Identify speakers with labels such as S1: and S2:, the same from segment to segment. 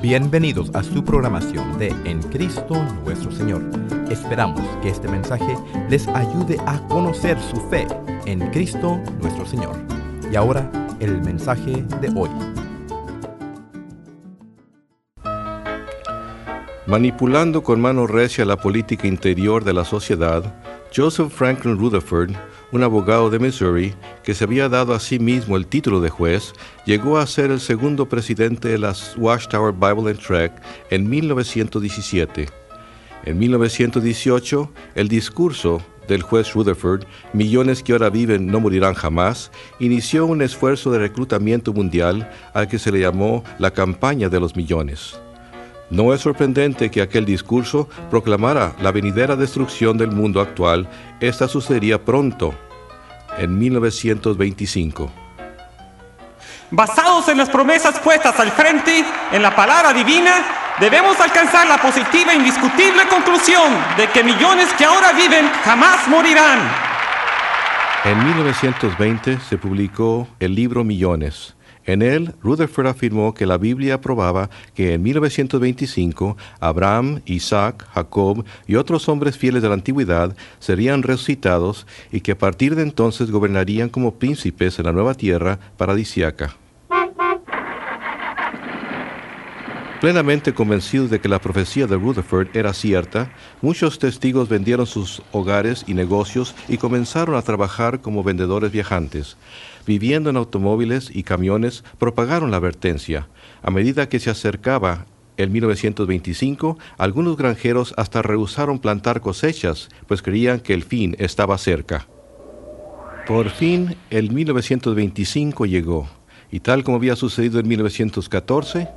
S1: Bienvenidos a su programación de En Cristo nuestro Señor. Esperamos que este mensaje les ayude a conocer su fe en Cristo nuestro Señor. Y ahora el mensaje de hoy.
S2: Manipulando con mano recia la política interior de la sociedad, Joseph Franklin Rutherford un abogado de Missouri que se había dado a sí mismo el título de juez, llegó a ser el segundo presidente de la Watchtower Bible and Track en 1917. En 1918, el discurso del juez Rutherford, Millones que ahora viven no morirán jamás, inició un esfuerzo de reclutamiento mundial al que se le llamó la campaña de los millones. No es sorprendente que aquel discurso proclamara la venidera destrucción del mundo actual. Esta sucedería pronto, en 1925.
S3: Basados en las promesas puestas al frente en la palabra divina, debemos alcanzar la positiva e indiscutible conclusión de que millones que ahora viven jamás morirán.
S2: En 1920 se publicó el libro Millones en él, Rutherford afirmó que la Biblia aprobaba que en 1925 Abraham, Isaac, Jacob y otros hombres fieles de la antigüedad serían resucitados y que a partir de entonces gobernarían como príncipes en la nueva tierra paradisiaca. Plenamente convencidos de que la profecía de Rutherford era cierta, muchos testigos vendieron sus hogares y negocios y comenzaron a trabajar como vendedores viajantes viviendo en automóviles y camiones, propagaron la advertencia. A medida que se acercaba el 1925, algunos granjeros hasta rehusaron plantar cosechas, pues creían que el fin estaba cerca. Por fin, el 1925 llegó, y tal como había sucedido en 1914,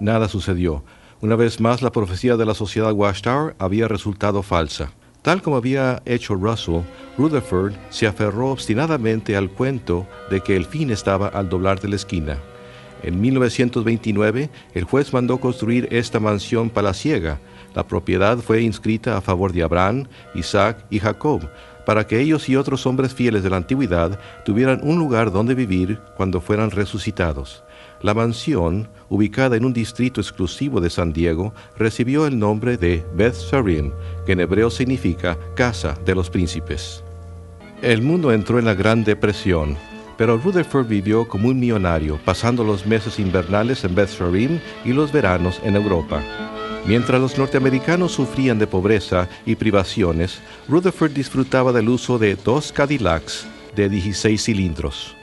S2: nada sucedió. Una vez más, la profecía de la sociedad Watchtower había resultado falsa. Tal como había hecho Russell, Rutherford se aferró obstinadamente al cuento de que el fin estaba al doblar de la esquina. En 1929, el juez mandó construir esta mansión palaciega. La propiedad fue inscrita a favor de Abraham, Isaac y Jacob, para que ellos y otros hombres fieles de la antigüedad tuvieran un lugar donde vivir cuando fueran resucitados. La mansión, ubicada en un distrito exclusivo de San Diego, recibió el nombre de Beth Sarim, que en hebreo significa Casa de los Príncipes. El mundo entró en la Gran Depresión, pero Rutherford vivió como un millonario, pasando los meses invernales en Beth Sarim y los veranos en Europa. Mientras los norteamericanos sufrían de pobreza y privaciones, Rutherford disfrutaba del uso de dos Cadillacs de 16 cilindros.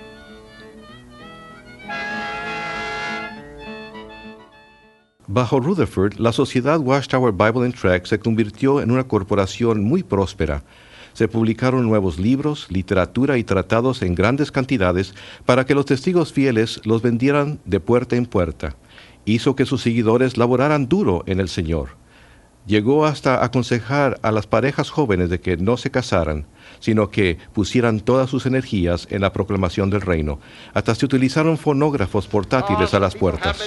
S2: Bajo Rutherford, la sociedad Watchtower Bible and Track se convirtió en una corporación muy próspera. Se publicaron nuevos libros, literatura y tratados en grandes cantidades para que los testigos fieles los vendieran de puerta en puerta. Hizo que sus seguidores laboraran duro en el Señor. Llegó hasta aconsejar a las parejas jóvenes de que no se casaran sino que pusieran todas sus energías en la proclamación del reino. Hasta se utilizaron fonógrafos portátiles a las puertas.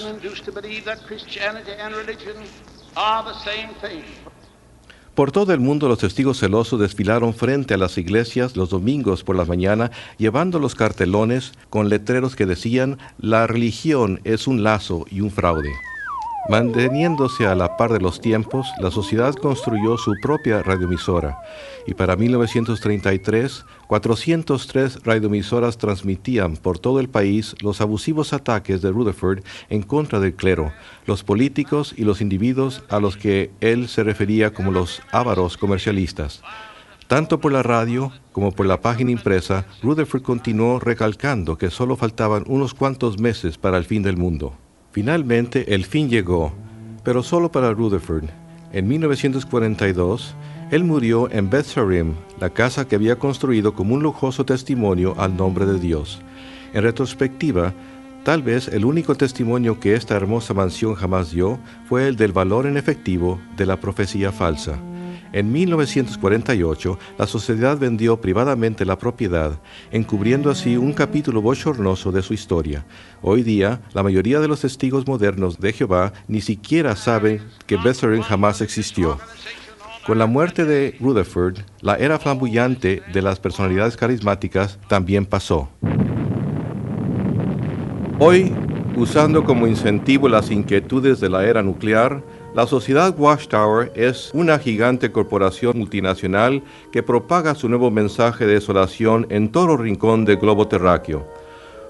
S2: Por todo el mundo los testigos celosos desfilaron frente a las iglesias los domingos por la mañana llevando los cartelones con letreros que decían la religión es un lazo y un fraude. Manteniéndose a la par de los tiempos, la sociedad construyó su propia radioemisora y para 1933 403 radioemisoras transmitían por todo el país los abusivos ataques de Rutherford en contra del clero, los políticos y los individuos a los que él se refería como los ávaros comercialistas. Tanto por la radio como por la página impresa, Rutherford continuó recalcando que solo faltaban unos cuantos meses para el fin del mundo. Finalmente, el fin llegó, pero solo para Rutherford. En 1942, él murió en Beth Sarim, la casa que había construido como un lujoso testimonio al nombre de Dios. En retrospectiva, tal vez el único testimonio que esta hermosa mansión jamás dio fue el del valor en efectivo de la profecía falsa. En 1948, la sociedad vendió privadamente la propiedad, encubriendo así un capítulo bochornoso de su historia. Hoy día, la mayoría de los testigos modernos de Jehová ni siquiera saben que Besseren jamás existió. Con la muerte de Rutherford, la era flamboyante de las personalidades carismáticas también pasó. Hoy Usando como incentivo las inquietudes de la era nuclear, la sociedad Watchtower es una gigante corporación multinacional que propaga su nuevo mensaje de desolación en todo rincón del globo terráqueo.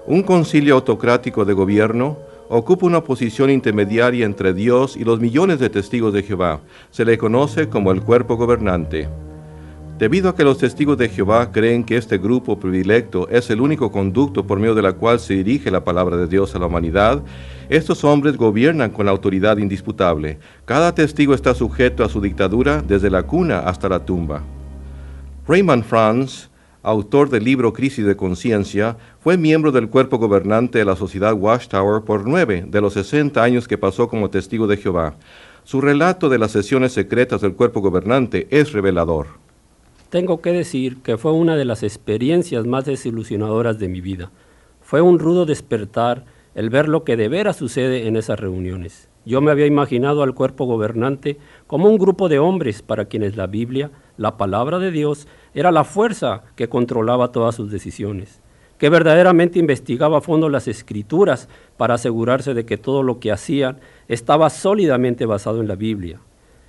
S2: Un concilio autocrático de gobierno ocupa una posición intermediaria entre Dios y los millones de testigos de Jehová. Se le conoce como el cuerpo gobernante. Debido a que los testigos de Jehová creen que este grupo predilecto es el único conducto por medio de la cual se dirige la palabra de Dios a la humanidad, estos hombres gobiernan con autoridad indisputable. Cada testigo está sujeto a su dictadura desde la cuna hasta la tumba. Raymond Franz, autor del libro Crisis de Conciencia, fue miembro del cuerpo gobernante de la sociedad Watchtower por nueve de los 60 años que pasó como testigo de Jehová. Su relato de las sesiones secretas del cuerpo gobernante es revelador
S4: tengo que decir que fue una de las experiencias más desilusionadoras de mi vida. Fue un rudo despertar el ver lo que de veras sucede en esas reuniones. Yo me había imaginado al cuerpo gobernante como un grupo de hombres para quienes la Biblia, la palabra de Dios, era la fuerza que controlaba todas sus decisiones, que verdaderamente investigaba a fondo las escrituras para asegurarse de que todo lo que hacían estaba sólidamente basado en la Biblia.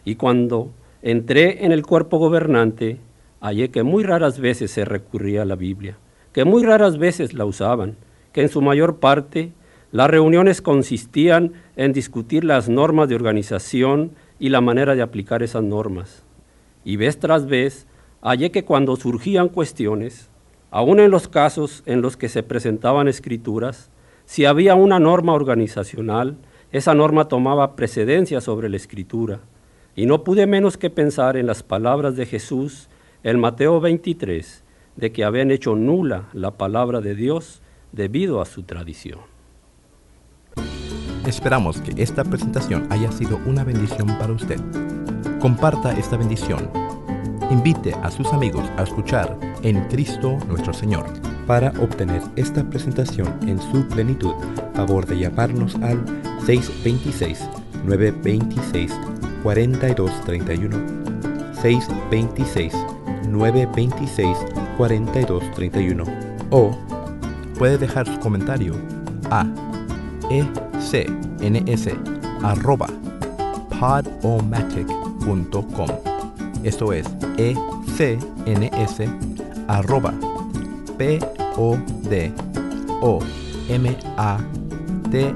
S4: Y cuando entré en el cuerpo gobernante, hallé que muy raras veces se recurría a la Biblia, que muy raras veces la usaban, que en su mayor parte las reuniones consistían en discutir las normas de organización y la manera de aplicar esas normas. Y vez tras vez hallé que cuando surgían cuestiones, aun en los casos en los que se presentaban escrituras, si había una norma organizacional, esa norma tomaba precedencia sobre la escritura. Y no pude menos que pensar en las palabras de Jesús el Mateo 23 de que habían hecho nula la palabra de Dios debido a su tradición.
S1: Esperamos que esta presentación haya sido una bendición para usted. Comparta esta bendición. Invite a sus amigos a escuchar en Cristo nuestro Señor. Para obtener esta presentación en su plenitud, favor de llamarnos al 626 926 4231 626 926 4231 o puede dejar su comentario a ecns arroba podomatic.com esto es ecns arroba p o d o m a t i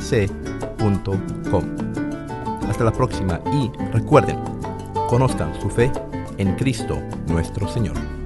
S1: c.com hasta la próxima y recuerden conozcan su fe en Cristo nuestro Señor.